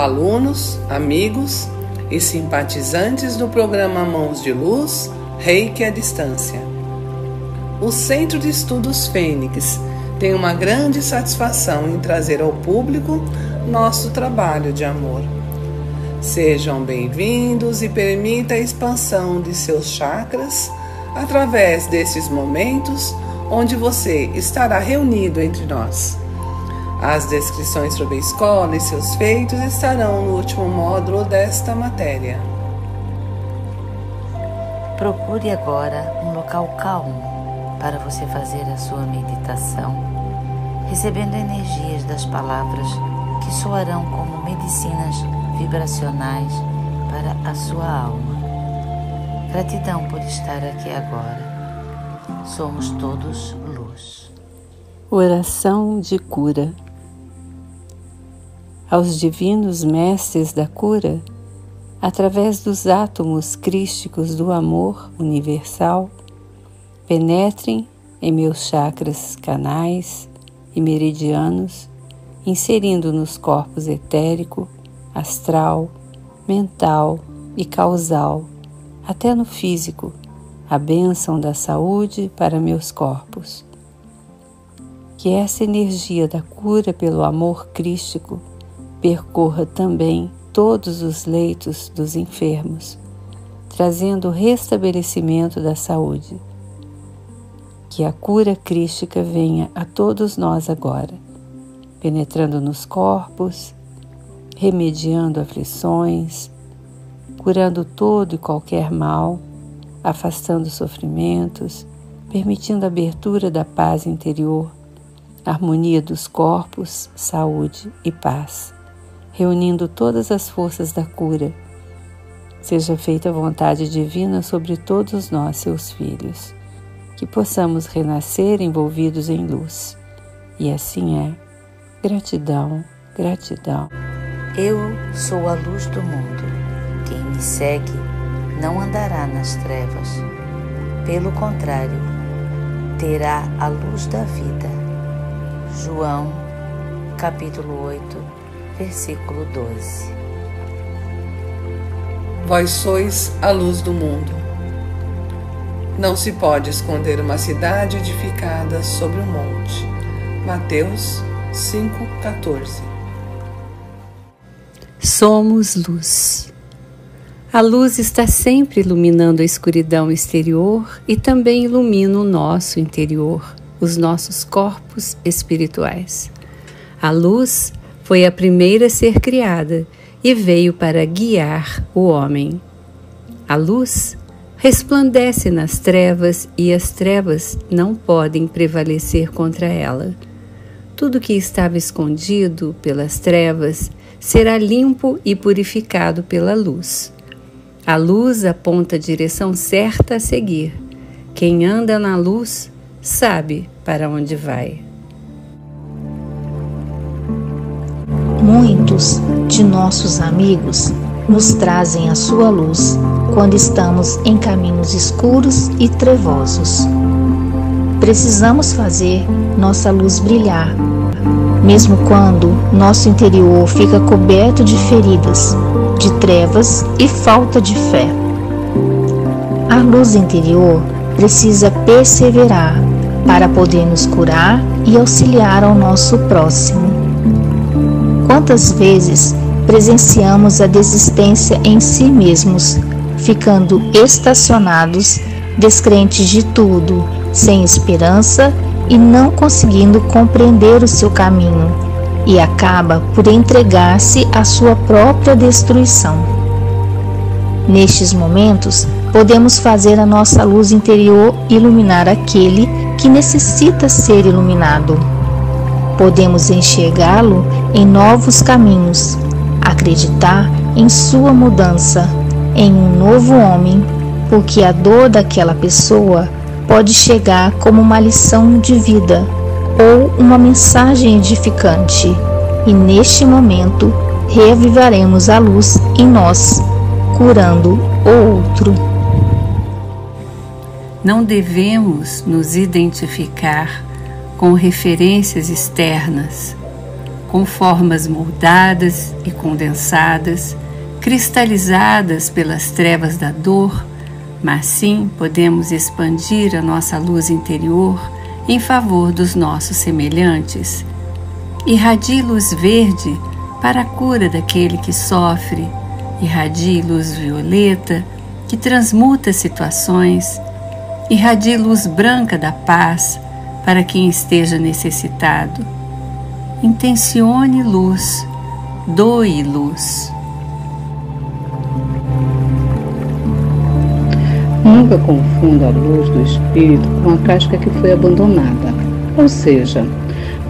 Alunos, amigos e simpatizantes do programa Mãos de Luz Reiki à Distância. O Centro de Estudos Fênix tem uma grande satisfação em trazer ao público nosso trabalho de amor. Sejam bem-vindos e permita a expansão de seus chakras através desses momentos onde você estará reunido entre nós. As descrições sobre a escola e seus feitos estarão no último módulo desta matéria. Procure agora um local calmo para você fazer a sua meditação, recebendo energias das palavras que soarão como medicinas vibracionais para a sua alma. Gratidão por estar aqui agora. Somos todos luz. Oração de cura aos divinos mestres da cura, através dos átomos crísticos do amor universal, penetrem em meus chakras canais e meridianos, inserindo nos corpos etérico, astral, mental e causal, até no físico, a bênção da saúde para meus corpos. Que essa energia da cura pelo amor crístico percorra também todos os leitos dos enfermos, trazendo o restabelecimento da saúde. Que a cura crística venha a todos nós agora, penetrando nos corpos, remediando aflições, curando todo e qualquer mal, afastando sofrimentos, permitindo a abertura da paz interior, harmonia dos corpos, saúde e paz reunindo todas as forças da cura. Seja feita a vontade divina sobre todos nós, seus filhos, que possamos renascer envolvidos em luz. E assim é. Gratidão, gratidão. Eu sou a luz do mundo. Quem me segue não andará nas trevas. Pelo contrário, terá a luz da vida. João, capítulo 8, versículo 12. Vós sois a luz do mundo. Não se pode esconder uma cidade edificada sobre um monte. Mateus 5,14 Somos luz. A luz está sempre iluminando a escuridão exterior e também ilumina o nosso interior, os nossos corpos espirituais. A luz foi a primeira a ser criada e veio para guiar o homem. A luz resplandece nas trevas e as trevas não podem prevalecer contra ela. Tudo que estava escondido pelas trevas será limpo e purificado pela luz. A luz aponta a direção certa a seguir. Quem anda na luz sabe para onde vai. Muitos de nossos amigos nos trazem a sua luz quando estamos em caminhos escuros e trevosos. Precisamos fazer nossa luz brilhar, mesmo quando nosso interior fica coberto de feridas, de trevas e falta de fé. A luz interior precisa perseverar para poder nos curar e auxiliar ao nosso próximo. Quantas vezes presenciamos a desistência em si mesmos, ficando estacionados, descrentes de tudo, sem esperança e não conseguindo compreender o seu caminho, e acaba por entregar-se à sua própria destruição. Nestes momentos, podemos fazer a nossa luz interior iluminar aquele que necessita ser iluminado podemos enxergá-lo em novos caminhos, acreditar em sua mudança, em um novo homem, porque a dor daquela pessoa pode chegar como uma lição de vida ou uma mensagem edificante, e neste momento reavivaremos a luz em nós, curando o outro. Não devemos nos identificar com referências externas, com formas moldadas e condensadas, cristalizadas pelas trevas da dor, mas sim podemos expandir a nossa luz interior em favor dos nossos semelhantes. Irradie luz verde para a cura daquele que sofre, irradie luz violeta que transmuta situações, irradie luz branca da paz para quem esteja necessitado. Intencione luz, doe luz. Nunca confunda a luz do espírito com a casca que foi abandonada. Ou seja,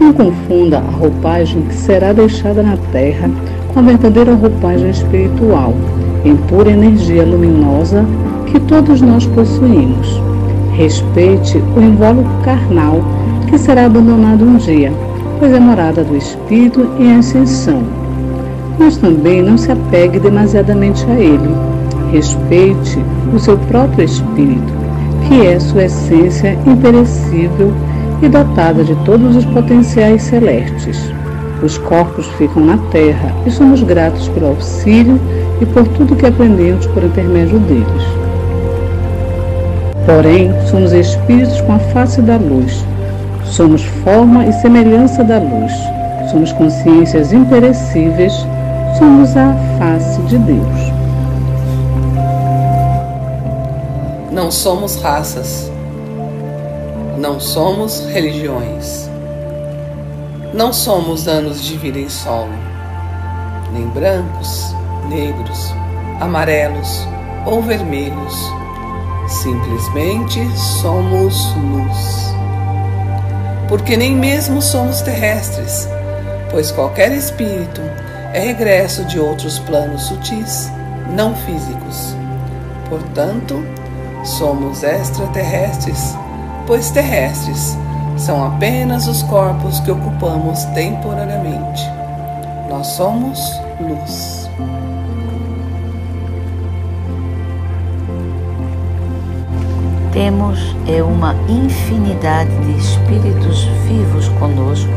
não confunda a roupagem que será deixada na terra com a verdadeira roupagem espiritual, em pura energia luminosa que todos nós possuímos. Respeite o invólucro carnal que será abandonado um dia, pois é morada do espírito em ascensão. Mas também não se apegue demasiadamente a ele. Respeite o seu próprio espírito, que é sua essência imperecível e dotada de todos os potenciais celestes. Os corpos ficam na terra e somos gratos pelo auxílio e por tudo que aprendemos por intermédio deles. Porém, somos espíritos com a face da luz. Somos forma e semelhança da luz. Somos consciências imperecíveis. Somos a face de Deus. Não somos raças. Não somos religiões. Não somos anos de vida em solo, nem brancos, negros, amarelos ou vermelhos. Simplesmente somos luz. Porque nem mesmo somos terrestres, pois qualquer espírito é regresso de outros planos sutis, não físicos. Portanto, somos extraterrestres, pois terrestres são apenas os corpos que ocupamos temporariamente. Nós somos luz. Temos é uma infinidade de espíritos vivos conosco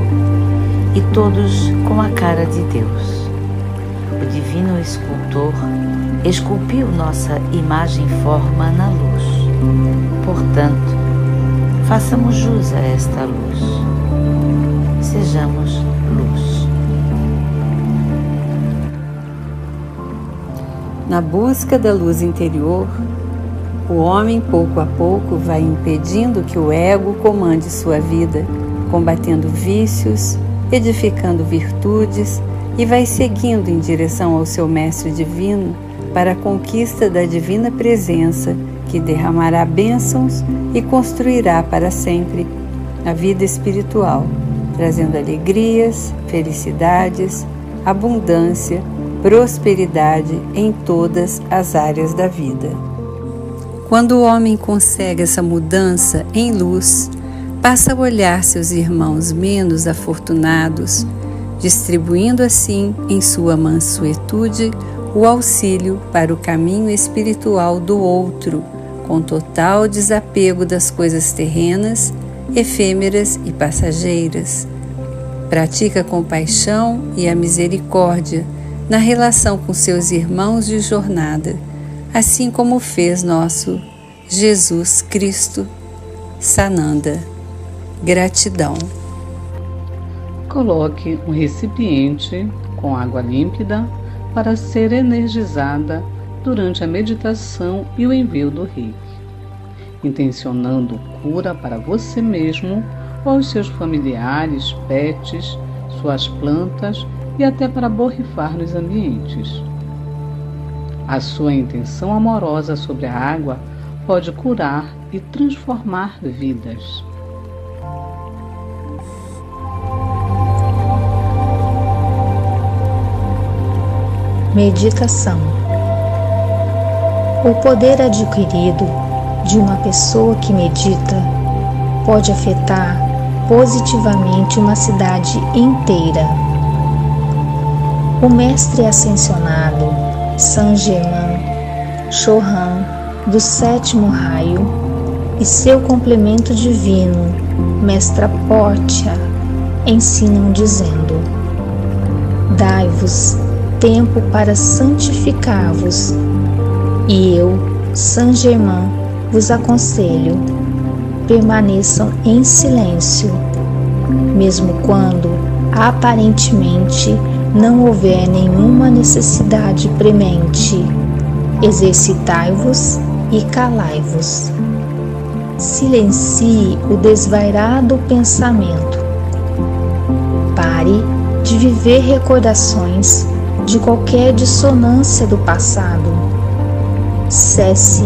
e todos com a cara de Deus. O divino escultor esculpiu nossa imagem forma na luz. Portanto, façamos jus a esta luz. Sejamos luz. Na busca da luz interior, o homem, pouco a pouco, vai impedindo que o ego comande sua vida, combatendo vícios, edificando virtudes e vai seguindo em direção ao seu Mestre Divino para a conquista da divina presença que derramará bênçãos e construirá para sempre a vida espiritual, trazendo alegrias, felicidades, abundância, prosperidade em todas as áreas da vida. Quando o homem consegue essa mudança em luz, passa a olhar seus irmãos menos afortunados, distribuindo assim em sua mansuetude o auxílio para o caminho espiritual do outro, com total desapego das coisas terrenas, efêmeras e passageiras. Pratica a compaixão e a misericórdia na relação com seus irmãos de jornada assim como fez nosso Jesus Cristo. Sananda. Gratidão. Coloque um recipiente com água límpida para ser energizada durante a meditação e o envio do reiki, intencionando cura para você mesmo ou os seus familiares, pets, suas plantas e até para borrifar nos ambientes. A sua intenção amorosa sobre a água pode curar e transformar vidas. Meditação O poder adquirido de uma pessoa que medita pode afetar positivamente uma cidade inteira. O mestre ascensionado Saint-Germain, Chohan, do sétimo raio, e seu complemento divino, Mestra Portia, ensinam dizendo: Dai-vos tempo para santificar-vos, e eu, Saint Germain, vos aconselho: permaneçam em silêncio, mesmo quando aparentemente não houver nenhuma necessidade premente. Exercitai-vos e calai-vos. Silencie o desvairado pensamento. Pare de viver recordações de qualquer dissonância do passado. Cesse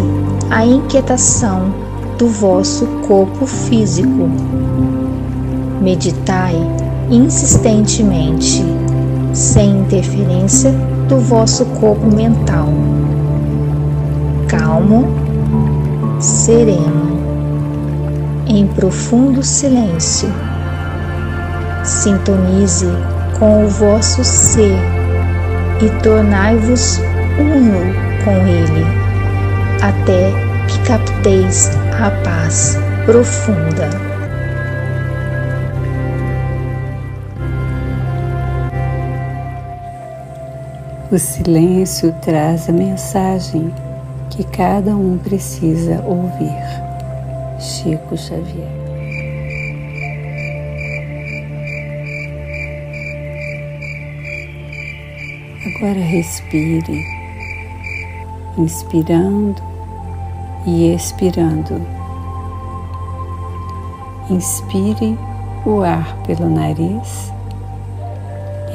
a inquietação do vosso corpo físico. Meditai insistentemente, sem interferência do vosso corpo mental. Calmo, sereno, em profundo silêncio. Sintonize com o vosso ser e tornai-vos uno com ele, até que capteis a paz profunda. O silêncio traz a mensagem que cada um precisa ouvir. Chico Xavier. Agora respire, inspirando e expirando. Inspire o ar pelo nariz,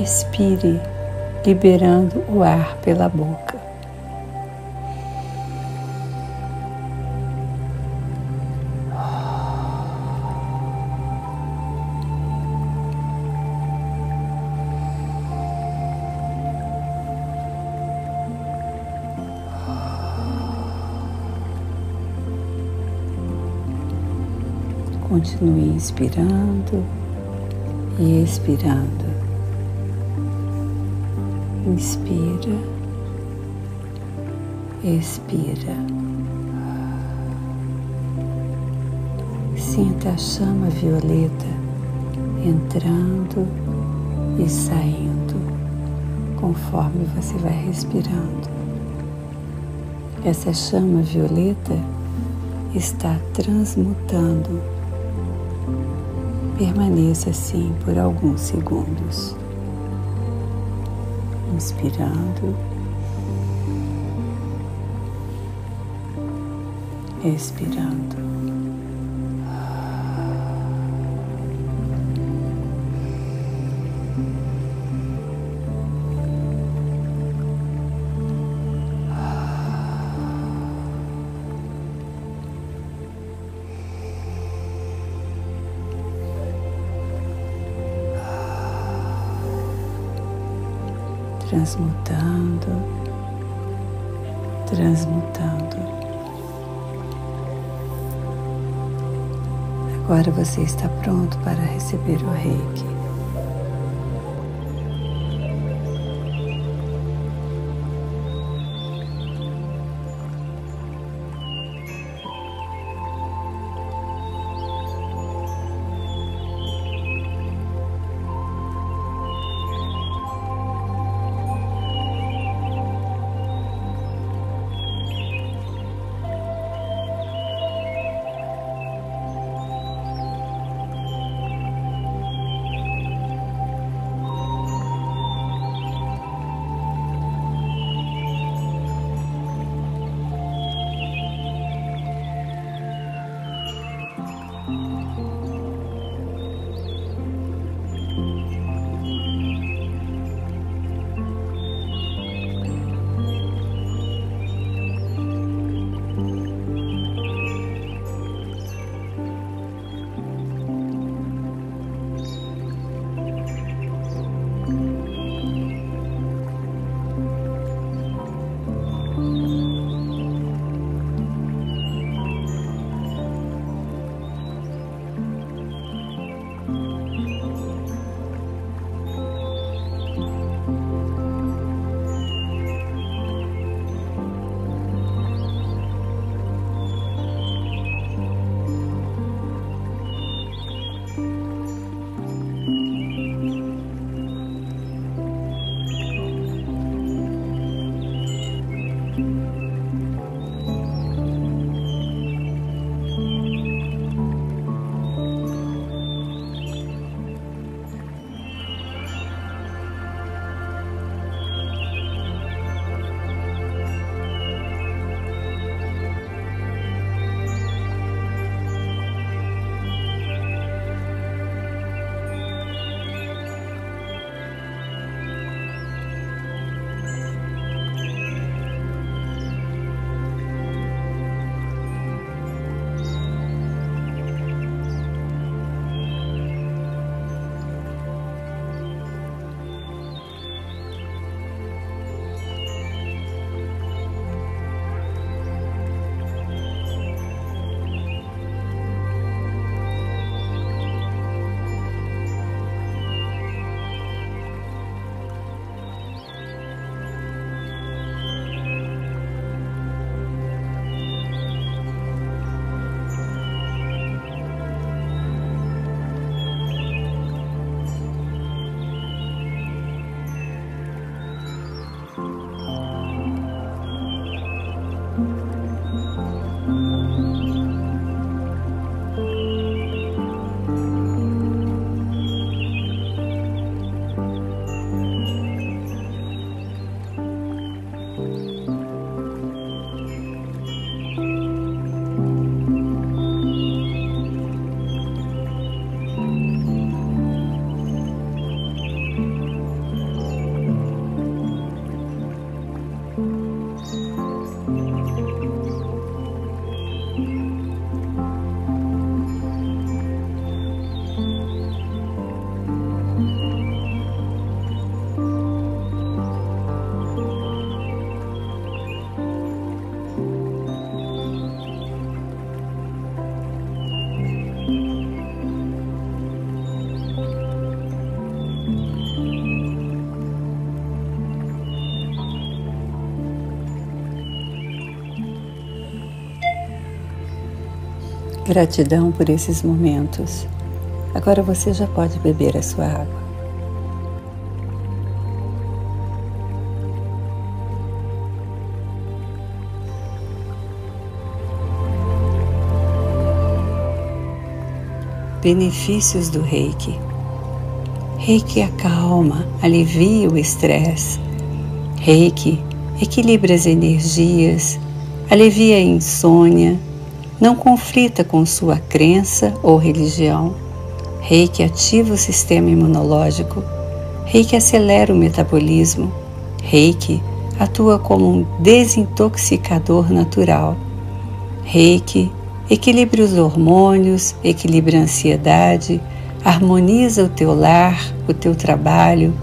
expire, liberando o ar pela boca. Continue inspirando e expirando. Inspira, expira. Sinta a chama violeta entrando e saindo conforme você vai respirando. Essa chama violeta está transmutando Permaneça assim por alguns segundos, inspirando, expirando. Transmutando, transmutando. Agora você está pronto para receber o reiki. Gratidão por esses momentos. Agora você já pode beber a sua água. Benefícios do Reiki. Reiki acalma, alivia o estresse. Reiki equilibra as energias, alivia a insônia, não conflita com sua crença ou religião. Reiki ativa o sistema imunológico. Reiki acelera o metabolismo. Reiki atua como um desintoxicador natural. Reiki equilibra os hormônios, equilibra a ansiedade, harmoniza o teu lar, o teu trabalho.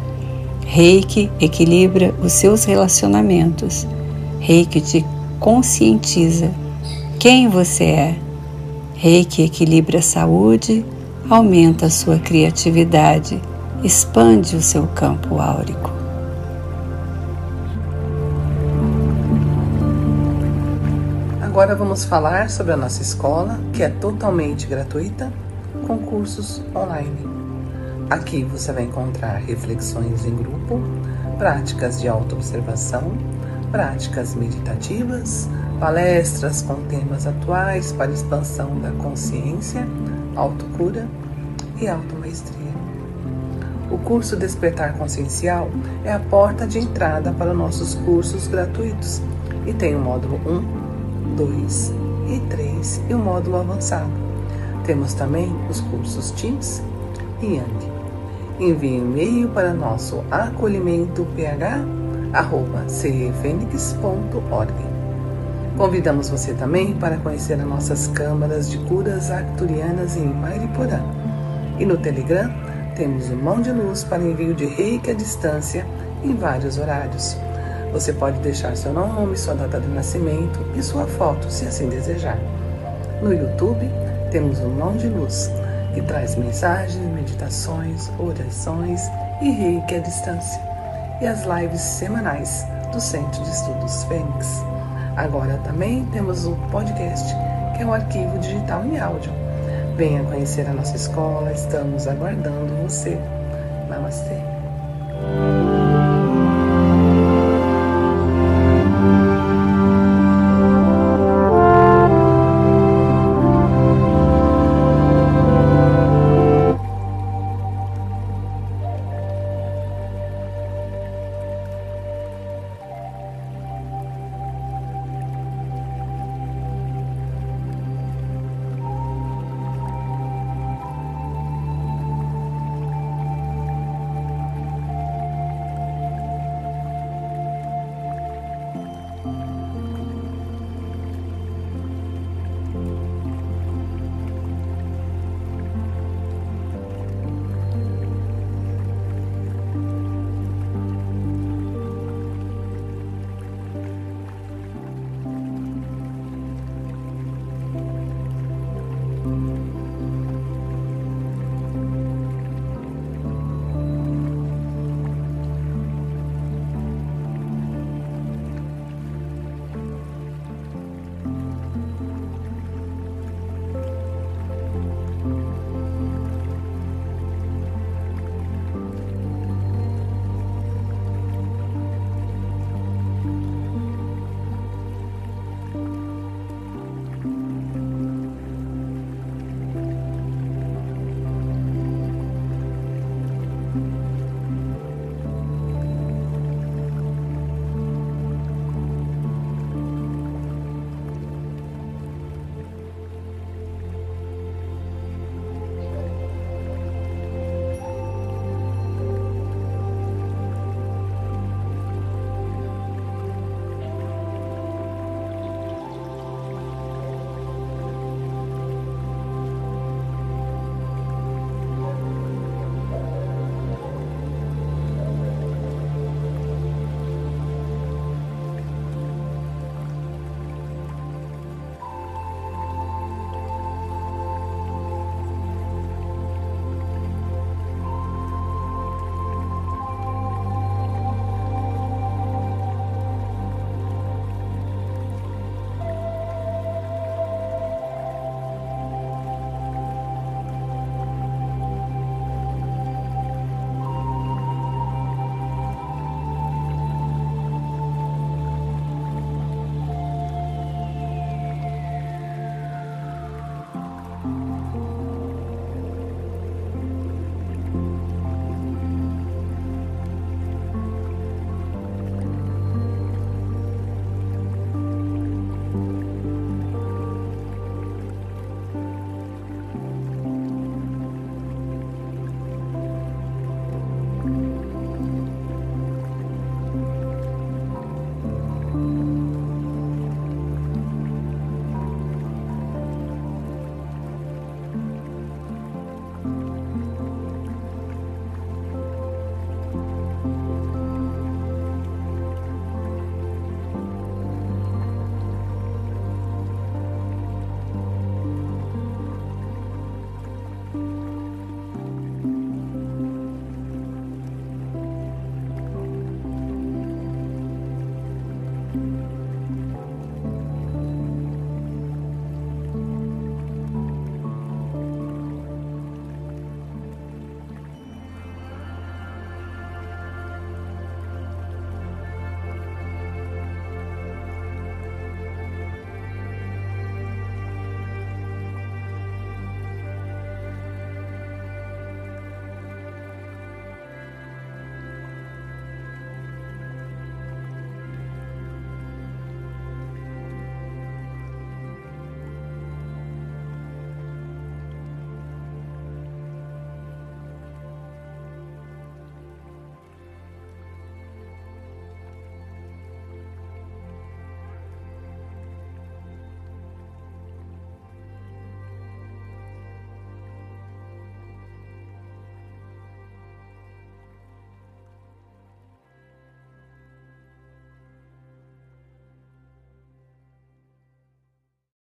Reiki equilibra os seus relacionamentos. Reiki te conscientiza quem você é. Reiki equilibra a saúde, aumenta a sua criatividade, expande o seu campo áurico. Agora vamos falar sobre a nossa escola, que é totalmente gratuita, com cursos online. Aqui você vai encontrar reflexões em grupo, práticas de autoobservação, práticas meditativas, palestras com temas atuais para expansão da consciência, autocura e automaestria. O curso Despertar Consciencial é a porta de entrada para nossos cursos gratuitos e tem o módulo 1, 2 e 3 e o módulo avançado. Temos também os cursos Teams e Yang. Envie e-mail para nosso acolhimento ph@cefenix.org. Convidamos você também para conhecer as nossas câmaras de curas arcturianas em Mariporã. E no Telegram temos o Mão de Luz para envio de reiki à distância em vários horários. Você pode deixar seu nome, sua data de nascimento e sua foto, se assim desejar. No YouTube, temos o Mão de Luz, que traz mensagens, meditações, orações e reiki à distância. E as lives semanais do Centro de Estudos Fênix. Agora também temos o podcast, que é um arquivo digital em áudio. Venha conhecer a nossa escola, estamos aguardando você. Namastê.